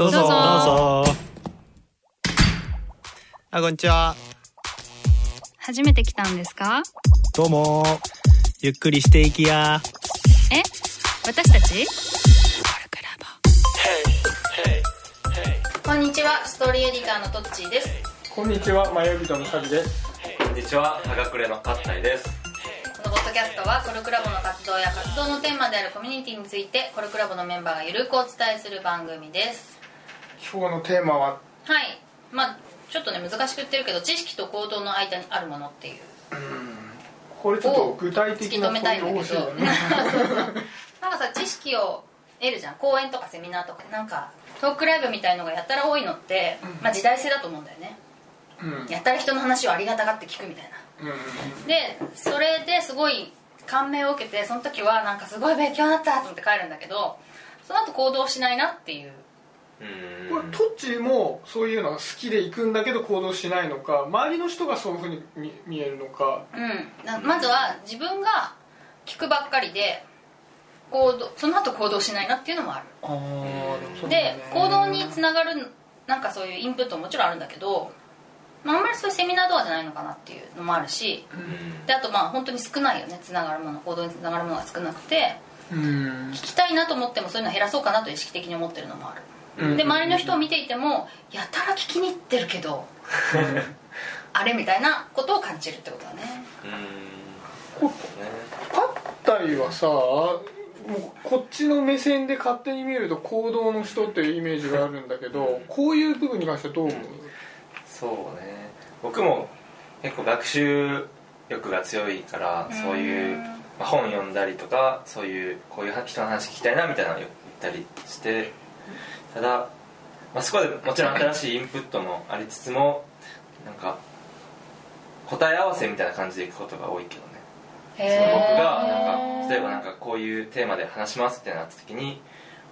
どうぞ。どうぞ。どうぞ。あこんにちは。初めて来たんですか？どうも。ゆっくりしていきや。え？私たち？こんにちは。ストーリーエディターのトッチーです。こんにちは、迷い人のサビです。こんにちは、はがくれのかったいです。このポッドキャストはコルクラボの活動や活動のテーマであるコミュニティについてコルクラボのメンバーがゆるくお伝えする番組です今日のテーマは、はい。まあちょっとね難しく言ってるけど知識と行動の間にあるものっていう。これちょっと具体的な突き止めたいんだけど。なんかさ知識を得るじゃん。講演とかセミナーとかなんかトークライブみたいのがやったら多いのって、まあ、時代性だと思うんだよね。うん。やったら人の話をありがたがって聞くみたいな。うんでそれですごい感銘を受けてその時はなんかすごい勉強になったと思って帰るんだけどその後行動しないなっていううこれトッチーもそういうのが好きで行くんだけど行動しないのか周りの人がそういうふうに見見えるのか。うん。なまずは自分が聞くばっかりで行動その後行動しないなっていうのもある。ああで行動につながるなんかそういうインプットももちろんあるんだけど、まあ、あんまりそういうセミナーとかじゃないのかなっていうのもあるしであとまあ本当に少ないよねつながるもの。行動につながるものが少なくて。うん。聞きたいなと思ってもそういうの減らそうかなと意識的に思ってるのもある。うんで周りの人を見ていてもやたら聞きに行ってるけど あれみたいなことを感じるってことだね。ん。こパッタイはさもうこっちの目線で勝手に見ると行動の人っていうイメージがあるんだけどこういう部分に関してはどう思う？そうね。僕も結構学習欲が強いから、そういう、まあ、本読んだりとか、そういう、こういう人の話聞きたいなみたいなのを言ったりして、ただ、まあ、そこでもちろん新しいインプットもありつつも、なんか、答え合わせみたいな感じでいくことが多いけどね。その僕がなんか例えばなんかこういうテーマで話しますってなった時に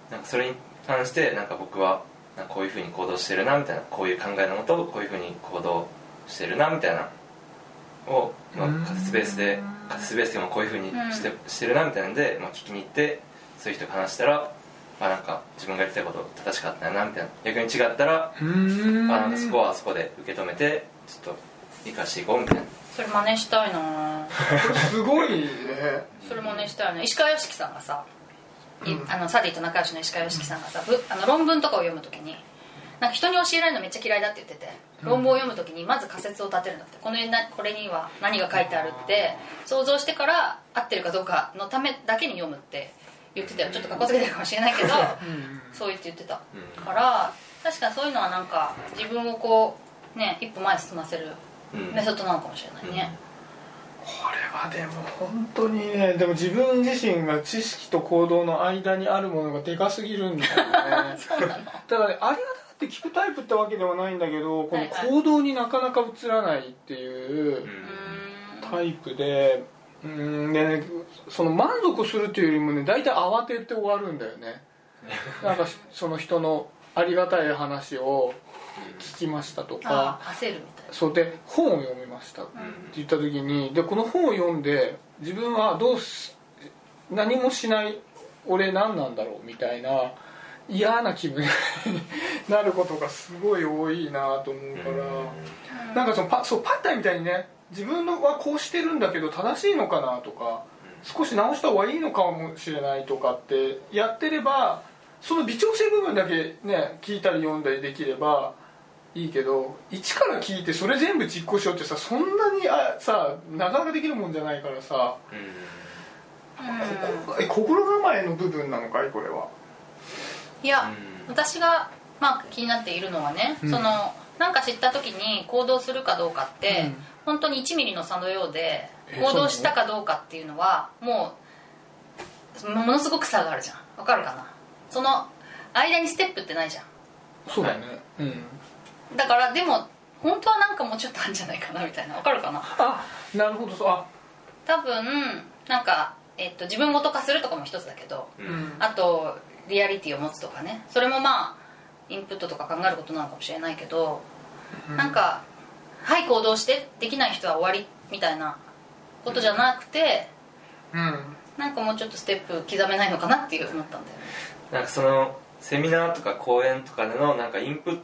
なんかそれに関してなんか僕はなんかこういうふうに行動してるなみたいなこういう考えのもとこういうふうに行動してるなみたいなを、まあ、仮説ベースで仮説ベースでもこういうふうにして,、してるなみたいなんで、まあ、聞きに行ってそういう人と話したら、まあ、なんか自分が言ってたこと正しかったよなみたいな。逆に違ったら、うん。まあ、なんかそこはそこで受け止めてちょっと生かしていこうみたいな。それ真似したいな。これすごいね。それ真似したいね石川良樹さんがさ、いあのサディと仲良しの石川良樹さんがさぶあの論文とかを読むときになんか人に教えられるのめっちゃ嫌いだって言ってて論文を読むときにまず仮説を立てるんだって。このなこれには何が書いてあるって想像してから合ってるかどうかのためだけに読むって言ってたよ。ちょっとかっこつけてるかもしれないけどそう言って言ってた。うん。から確かにそういうのはなんか自分をこうね一歩前に進ませるうん。メソッドなのかもしれないね、これはでも本当にねでも自分自身が知識と行動の間にあるものがでかすぎるんだよね。そうなの。だからねありがたがって聞くタイプってわけではないんだけどこのはい。はい行動になかなか移らないっていうタイプでうんでねその満足するっていうよりもね大体慌てて終わるんだよね。なんかその人のありがたい話を聞きましたとか。ああ焦るみたいな。そうで本を読みました。って言った時にでこの本を読んで自分はどうし何もしない俺何なんだろうみたいな嫌な気分に なることがすごい多いなと思うから。なんかそのパそうパッタイみたいにね自分のはこうしてるんだけど正しいのかなとか少し直した方がいいのかもしれないとかってやってればその微調整部分だけね聞いたり読んだりできればいいけど一から聞いてそれ全部実行しようってさそんなにあさなかなかできるもんじゃないからさここえ心構えの部分なのかいこれは。いや、うん。私が、まあ、気になっているのはね、うん。そのなんか知った時に行動するかどうかって、うん本当に1ミリの差のようでえ行動したかどうかっていうのはもうものすごく差があるじゃん。わかるかな？その間にステップってないじゃん。そうだね。うん。だからでも本当はなんかもうちょっとあるんじゃないかなみたいな。わかるかな？あなるほど。そうあ。多分なんか、えっと、自分ごと化するとかも一つだけどううん。んあとリアリティを持つとかね。それもまあインプットとか考えることなのかもしれないけど、なんか「はい行動してできない人は終わり」みたいなことじゃなくて、うん。なんかもうちょっとステップ刻めないのかなっていう思ったんだよね。なんかそのセミナーとか講演とかでのなんかインプッ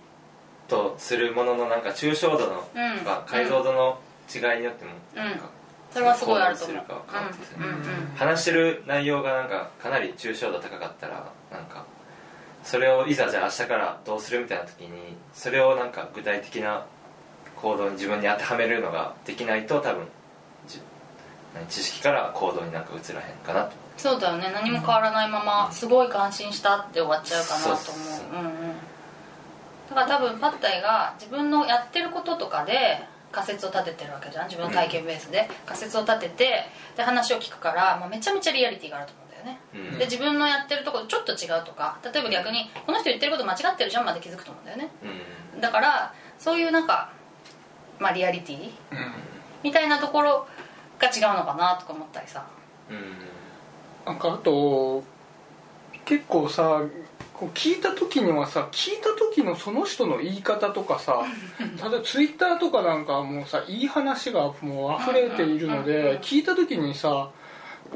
トするもののなんか抽象度のうん。とか解像度の違いによってもなんかそれはすごいあると思うん。話してる内容がなんかかなり抽象度高かったらなんかそれをいざじゃあ明日からどうするみたいな時にそれをなんか具体的な行動に自分に当てはめるのができないと多分知識から行動になんか移らへんかなと。そうだよね。何も変わらないまますごい感心したって終わっちゃうかなと思う。そうんうん。だから多分パッタイが自分のやってることとかで仮説を立ててるわけじゃん。自分の体験ベースで。仮説を立ててで話を聞くから、まあ、めちゃめちゃリアリティがあると思うんだよね。うん。で自分のやってるところとちょっと違うとか例えば逆にこの人言ってること間違ってるじゃんまで気づくと思うんだよね。うん。だからそういうなんかまあリアリティ？みたいなところが違うのかなとか思ったりさ。うん。なんかあと結構さこう聞いた時にはさ聞いた時のその人の言い方とかさ 例えばツイッターとかなんかはもうさいい話がもう溢れているので聞いた時にさ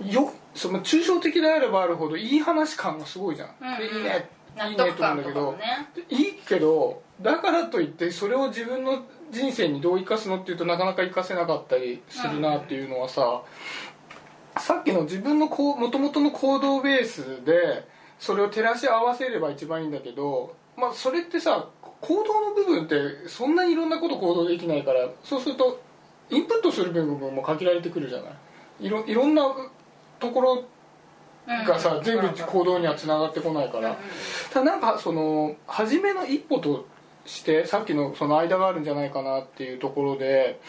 よその抽象的であればあるほどいい話感がすごいじゃん、うんうん。でいいね。納いいねと思うんだけど。もね。いいけどだからといってそれを自分の人生にどう生かすのっていうとなかなか生かせなかったりするなっていうのはさ、さっきの自分のこう元々の行動ベースでそれを照らし合わせれば一番いいんだけど、まあ、それってさ行動の部分ってそんなにいろんなこと行動できないからそうするとインプットする部分も限られてくるじゃない？いろいろんなところがさ、全部行動にはつながってこないから、ただなんかその初めの一歩としてさっきのその間があるんじゃないかなっていうところで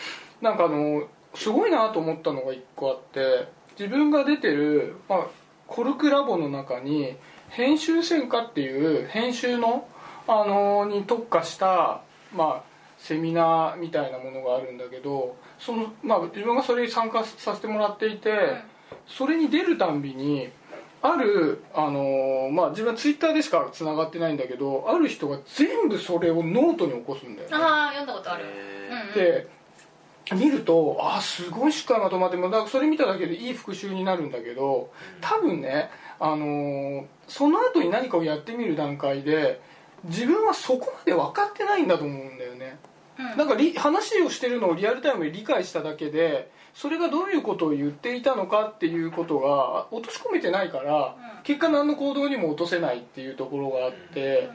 なんかあのすごいなと思ったのが一個あって自分が出てる、まあ、コルクラボの中に編集専科っていう編集の、あのに特化した、まあ、セミナーみたいなものがあるんだけどその、まあ、自分がそれに参加させてもらっていて、それに出るたんびにある、あのーまあ、自分はツイッターでしかつながってないんだけどある人が全部それをノートに起こすんだよね。ああ読んだことある。で見るとあーすごいしっかりまとまってもうだからそれ見ただけでいい復習になるんだけど多分ね、あのーその後に何かをやってみる段階で自分はそこまで分かってないんだと思うんだよね。うんなんかリ話をしてるのをリアルタイムで理解しただけでそれがどういうことを言っていたのかっていうことが落とし込めてないから、うん。結果何の行動にも落とせないっていうところがあって、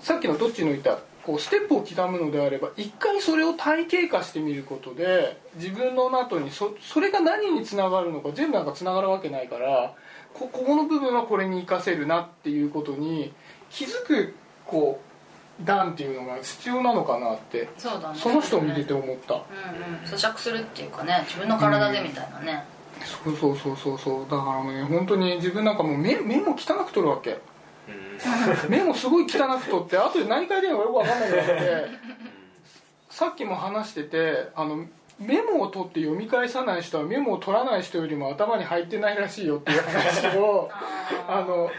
さっきのどっちの言ったこうステップを刻むのであれば一回それを体系化してみることで自分の後にそそれが何につながるのか全部なんかつながるわけないからこここの部分はこれに活かせるなっていうことに気づくこう段っていうのが必要なのかなってそうだね。その人を見てて思った。うんうん。咀嚼するっていうかね自分の体でみたいなね。そうそうそうそうそう。だからね本当に自分なんかもう目目も汚く取るわけ。うん。目もすごい汚く取って後で何回でのかよく分かんなくなってさっきも話しててあのメモを取って読み返さない人はメモを取らない人よりも頭に入ってないらしいよっていう話をあの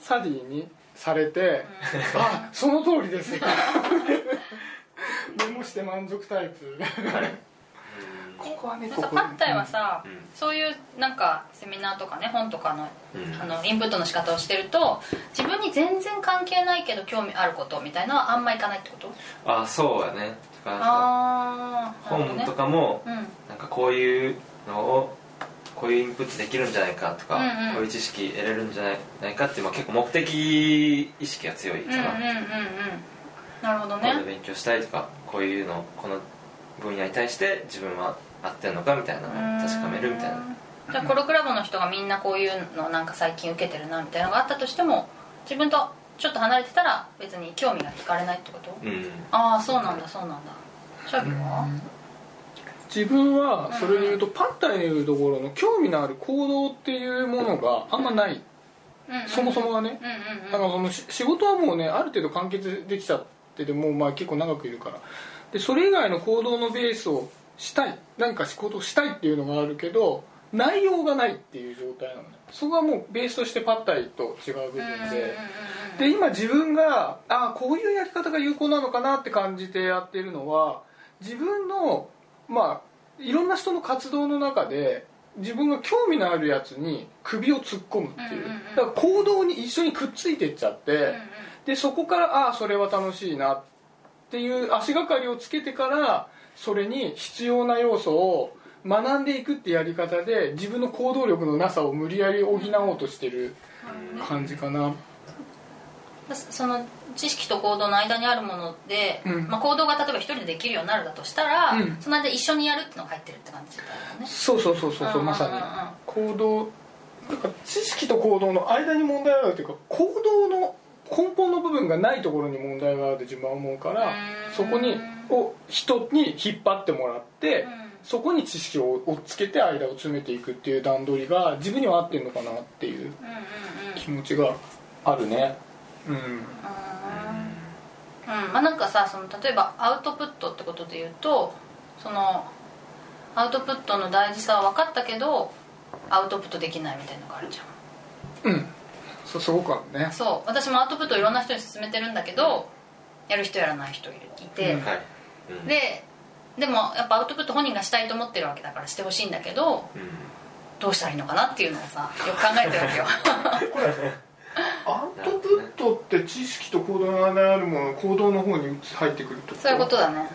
サディにされて「あその通りです」メモして満足タイプ。ここはねここさパッタイはさ、うん。そういうなんかセミナーとかね本とかの,、うん。あのインプットの仕方をしてると自分に全然関係ないけど興味あることみたいなのはあんまいかないってこと？あそうやね。あ本ね。とかもうん。なんかこういうのをこういうインプットできるんじゃないかとか、うんうん。こういう知識得れるんじゃないないかっていう、まあ、結構目的意識が強いかな、うんうんうんうん。なるほどね。勉強したいとかこういうのこの分野に対して自分は合ってんのかみたいなのを確かめるみたいな。じゃあコロクラボの人がみんなこういうのなんか最近受けてるなみたいなのがあったとしても自分とちょっと離れてたら別に興味が惹かれないってこと？うん。ああそうなんだそうなんだ。シャギは？自分はそれでいうとパッタイの言うところの興味のある行動っていうものがあんまない。そもそもがね。だからそのし仕事はもうねある程度完結できちゃっててもうまあ結構長くいるから。でそれ以外の行動のベースをしたい。何か仕事をしたいっていうのがあるけど内容がないっていう状態なのね。そこはもうベースとしてパッタイと違う部分で。で今自分があこういうやり方が有効なのかなって感じてやってるのは自分のまあいろんな人の活動の中で自分が興味のあるやつに首を突っ込むっていう,、うんうんうん。だから行動に一緒にくっついてっちゃって、うんうん。でそこからああそれは楽しいなっていう足がかりをつけてからそれに必要な要素を学んでいくってやり方で自分の行動力のなさを無理やり補おうとしてる感じかな。その知識と行動の間にあるもので、うん。まあ、行動が例えば一人でできるようになるだとしたら、うん。その間一緒にやるっていうのが入ってるって感じだよね。そうそうそうそうまさに。行動なんか知識と行動の間に問題があるというか行動の根本の部分がないところに問題があるって自分は思うからうん。そこにを人に引っ張ってもらって、うん。そこに知識を追っつけて間を詰めていくっていう段取りが自分には合ってるのかなっていう気持ちがあるね。うんうん。まあなんかさその例えばアウトプットってことで言うとそのアウトプットの大事さは分かったけどアウトプットできないみたいなのがあるじゃん。うん。そうすごくあるね。そう。私もアウトプットをいろんな人に勧めてるんだけどやる人やらない人いるいて、うん。はい、うん。ででもやっぱアウトプット本人がしたいと思ってるわけだからしてほしいんだけどうん。どうしたらいいのかなっていうのをさよく考えてるわけよ アウトプットって知識と行動の間にあるもの行動の方に入ってくるってこと？そういうことだね。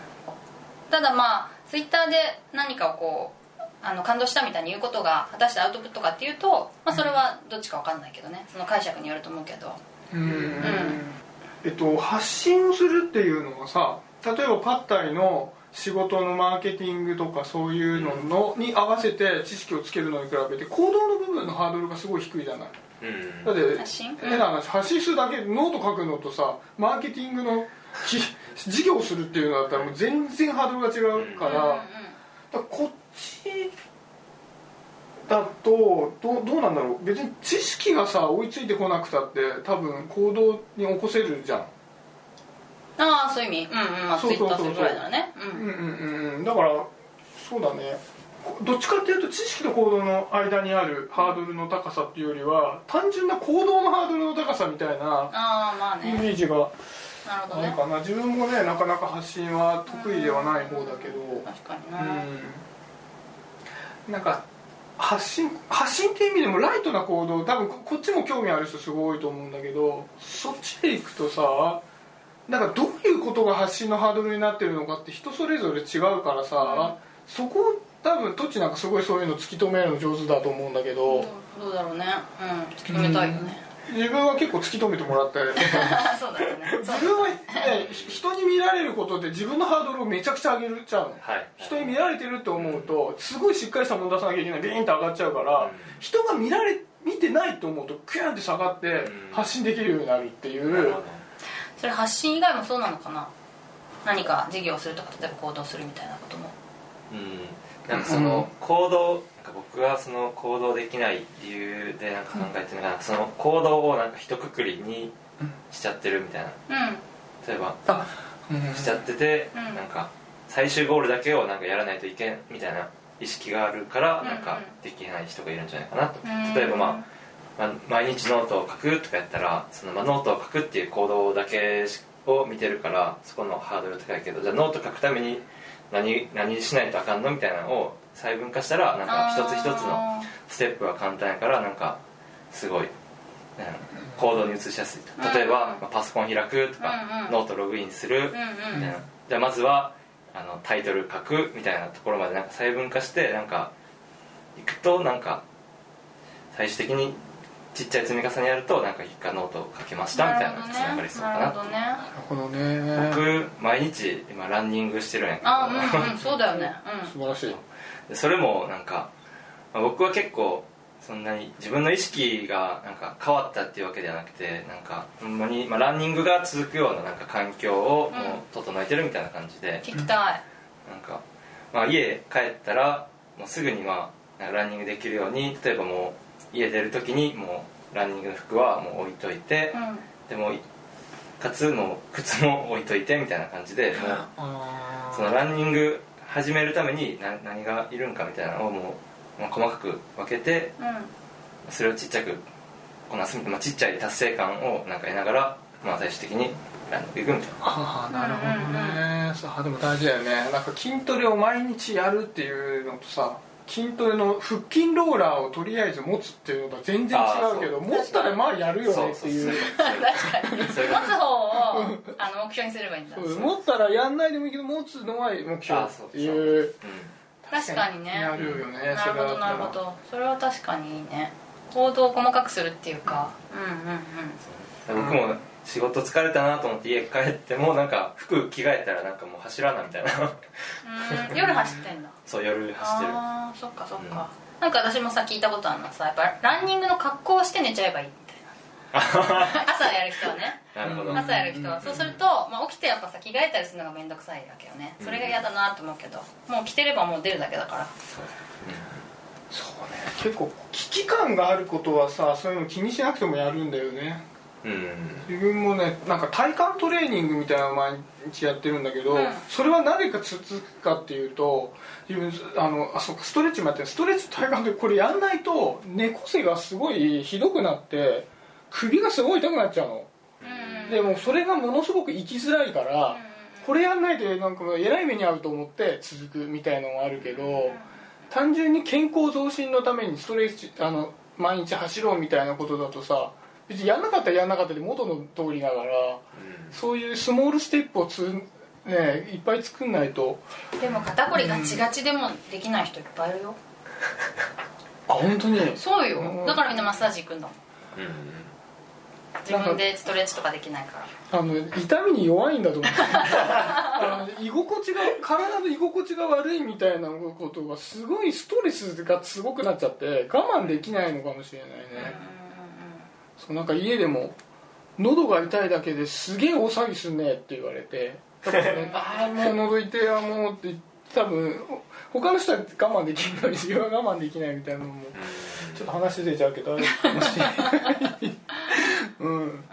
ただまあツイッターで何かをこうあの感動したみたいに言うことが果たしてアウトプットかっていうと、まあ、それはどっちか分かんないけどね。その解釈によると思うけど。うん。えっと発信をするっていうのはさ例えばパッタイの仕事のマーケティングとかそういうののに合わせて知識をつけるのに比べて行動の部分のハードルがすごい低いじゃない？うんだって発信変な話発信するだけノート書くのとさマーケティングのき事業をするっていうのだったらもう全然ハードルが違うから,、うんうんだからこっちだとどうどうなんだろう。別に知識がさ追いついてこなくたって多分行動に起こせるじゃん。ああそういう意味。うんうん。まあツイッターするぐらいならね。うんうんうんうん。だからそうだねどっちかっていうと知識と行動の間にあるハードルの高さっていうよりは単純な行動のハードルの高さみたいなイね。メージがなるかな。自分もねなかなか発信は得意ではない方だけど確かにな、うん。なんか発信発信っていう意味でもライトな行動多分ここっちも興味ある人すごいと思うんだけどそっちで行くとさなんかどういうことが発信のハードルになってるのかって人それぞれ違うからさ、そこを多分トッチなんかすごいそういうの突き止めるの上手だと思うんだけど、どうだろうね。うん。突き止めたいよね、自分は結構突き止めてもらって そうだよね。自分はねひ人に見られることで自分のハードルをめちゃくちゃ上げちゃうの。はい。人に見られてると思うとすごいしっかりしたもの出さなきゃいけないビーンと上がっちゃうから、うん。人が見られ見てないと思うとクヤンって下がってうん。発信できるようになるっていう。なるほど。それ発信以外もそうなのかな？何か事業をするとか例えば行動するみたいなことも。うんなんかその行動なんか。僕はその行動できない理由でなんか考えてるのが、その行動をなんか一括りにしちゃってるみたいな。うん。例えば。あ、うん。しちゃってて、うん。なんか最終ゴールだけをなんかやらないといけんみたいな意識があるからうんなんかできない人がいるんじゃないかなと、うん。例えば、まあ、まあ毎日ノートを書くとかやったらその、まあ、ノートを書くっていう行動だけを見てるからそこのハードル高いけどじゃあノート書くために何何しないとあかんのみたいなのを細分化したらなんか一つ一つのステップは簡単やからなんかすごい、うん行動に移しやすいと。例えば、パソコン開くとか、ノートログインする、みたいな。じゃあまずはあのタイトル書くみたいなところまでなんか細分化してなんかいくとなんか最終的にちっちゃい積み重ねやるとなんか一回ノートを書けましたみたいなつながりそうかな。なるほどね。なるほどね。僕毎日今ランニングしてるんやけどあうんうんそうだよね。素晴らしい。でそれもなんか、まあ僕は結構そんなに自分の意識がなんか変わったっていうわけではなくてなんかほんまに、まあ、ランニングが続くようななんか環境をもう整えてるみたいな感じで、うん聞きたい。なんか、まあ、家帰ったらもうすぐにまあランニングできるように例えばもう家出る時にもうランニングの服はもう置いといて、うん。でもうかつもう靴も置いといてみたいな感じでもうあそのランニング始めるために何何がいるんかみたいなのをもう、まあ、細かく分けてうん。それをちっちゃくこなすみたいな、まあ、ちっちゃい達成感をなんか得ながら、まあ、最終的にランニング行くみたいな。ああなるほどね、さあでも大事だよねなんか筋トレを毎日やるっていうのとさ筋トレの腹筋ローラーをとりあえず持つっていうのとは全然違うけど持ったらまあやるよねっていう。確かに持つ方をあの目標にすればいいんだ。持ったらやんないでもいいけど持つのは目標っていう。うん確かにね。やるよね。なるほどなるほど。それは確かにいいね。行動を細かくするっていうか。うんうんうん。僕も仕事疲れたなと思って家帰ってもなんか服着替えたらなんかもう走らなみたいな。うーん夜走ってんだ。そう夜走ってる。ああそっかそっか、なんか私もさ聞いたことあるのはさやっぱランニングの格好をして寝ちゃえばいいみたいな朝やる人はね。なるほど。うん朝やる人は。そうすると、まあ、起きてやっぱさ着替えたりするのが面倒くさいわけよね。それが嫌だなと思うけど。もう着てればもう出るだけだから。そうね。結構危機感があることはさそういうの気にしなくてもやるんだよね。うん自分もねなんか体幹トレーニングみたいなのを毎日やってるんだけど、うん。それはなぜか続くかっていうと自分あのあそうかストレッチもやってる。ストレッチと体幹でこれやんないと猫背がすごいひどくなって首がすごい痛くなっちゃうの。うん。でもそれがものすごく生きづらいからこれやんないでなんかえらい目に遭うと思って続くみたいのもあるけど単純に健康増進のためにストレッチあの毎日走ろうみたいなことだとさ別にやんなかったらやんなかったで元の通りだからそういうスモールステップをつ、ね、いっぱい作んないと。でも肩こりガチガチでもできない人いっぱいいるよ。あ本当に？そうよ。うん。だからみんなマッサージ行くんだもん。うん自分でストレッチとかできないから。あの痛みに弱いんだと思う。あの居心地が体の居心地が悪いみたいなことがすごいストレスがすごくなっちゃって我慢できないのかもしれないね、そうなんか家でも喉が痛いだけですげえ大騒ぎすんねって言われてね ああもう喉痛いわもうって多分他の人は我慢できるのに自分は我慢できないみたいなのもちょっと話出ちゃうけどあるかもしれない。うん。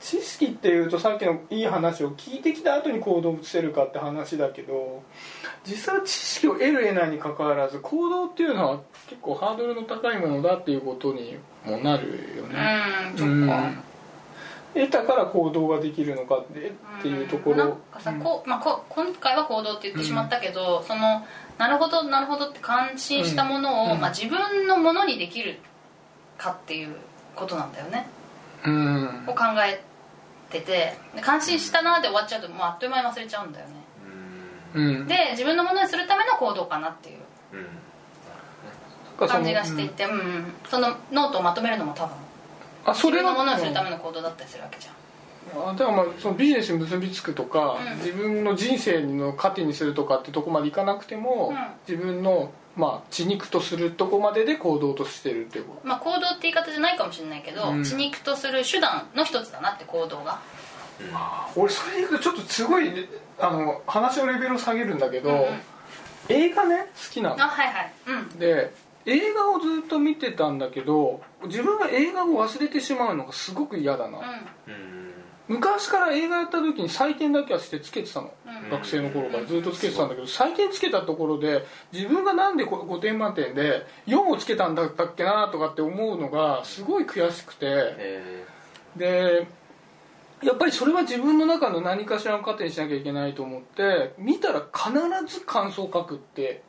知識っていうとさっきのいい話を聞いてきた後に行動を移せるかって話だけど実際は知識を得る得ないにかかわらず行動っていうのは結構ハードルの高いものだっていうことにもなるよね、うんそっか。得たから行動ができるのかってっていうところ。なんかさ、こうまあ、こ今回は行動って言ってしまったけど、そのなるほどなるほどって感心したものを、うん。まあ、自分のものにできるかっていうことなんだよね。うん。を考えてて。で感心したなで終わっちゃうともうあっという間に忘れちゃうんだよね。うん。で自分のものにするための行動かなっていう。うんうん感じがしていて、うん。うんそのノートをまとめるのも多分あそれは自分のものにするための行動だったりするわけじゃん。あだからまあそのビジネスに結びつくとか、うん。自分の人生の糧にするとかってとこまでいかなくても、うん。自分のまあ血肉とするとこまでで行動としてるっていうこまあ、行動って言い方じゃないかもしれないけど、うん。血肉とする手段の一つだなって行動が。と俺それでいくとちょっとすごいあの話のレベルを下げるんだけど、うんうん。映画ね好きなの。あはいはい。うん。で映画をずっと見てたんだけど自分が映画を忘れてしまうのがすごく嫌だな、ううん。昔から映画やった時に採点だけはしてつけてたの、んうん。学生の頃からずっとつけてたんだけど採点つけたところで自分がなんでこ5点満点で4をつけたんだったっけなとかって思うのがすごい悔しくて。えでやっぱりそれは自分の中の何かしらの糧にしなきゃいけないと思って見たら必ず感想を書くって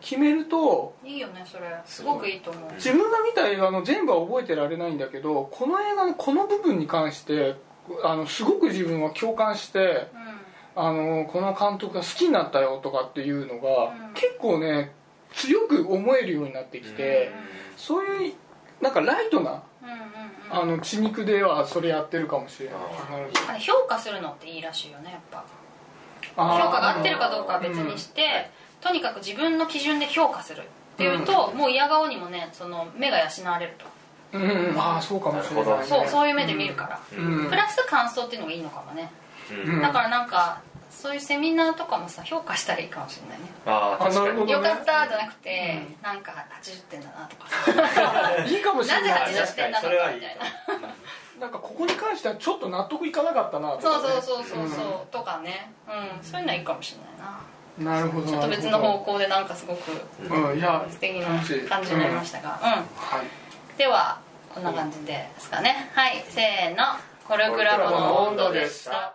決めるといいよねそれ。すごくいいと思う。自分が見た映画の全部は覚えてられないんだけどこの映画のこの部分に関してあのすごく自分は共感してあのこの監督が好きになったよとかっていうのが、うん。結構ね強く思えるようになってきて、そういうなんかライトなうんうんうん。あの血肉ではそれやってるかもしれない。あ評価するのっていいらしいよねやっぱ。評価が合ってるかどうかは別にして、とにかく自分の基準で評価するっていうと、もう嫌顔にもねその目が養われると。うん、うんうん。ああそうかもしれない、そうそういう目で見るから、うんプラス感想っていうのがいいのかもね、うん。うん。だからなんかそういうセミナーとかもさ評価したらいいかもしれないね。ああ確かに。あなるほどよかったじゃなくて、なんか80点だなとか。さ いいかもしれなぜない80点なのかみたいな。なんかここに関してはちょっと納得いかなかったなとそうかね。そうそうそうそう、とかね、うん、そういうのはいいかもしれないな。なるほど。ちょっと別の方向でなんかすごくうんいや素敵な感じになりましたが、うん。はい。ではこんな感じですかね。はい。せーの。コルクラボの温度でした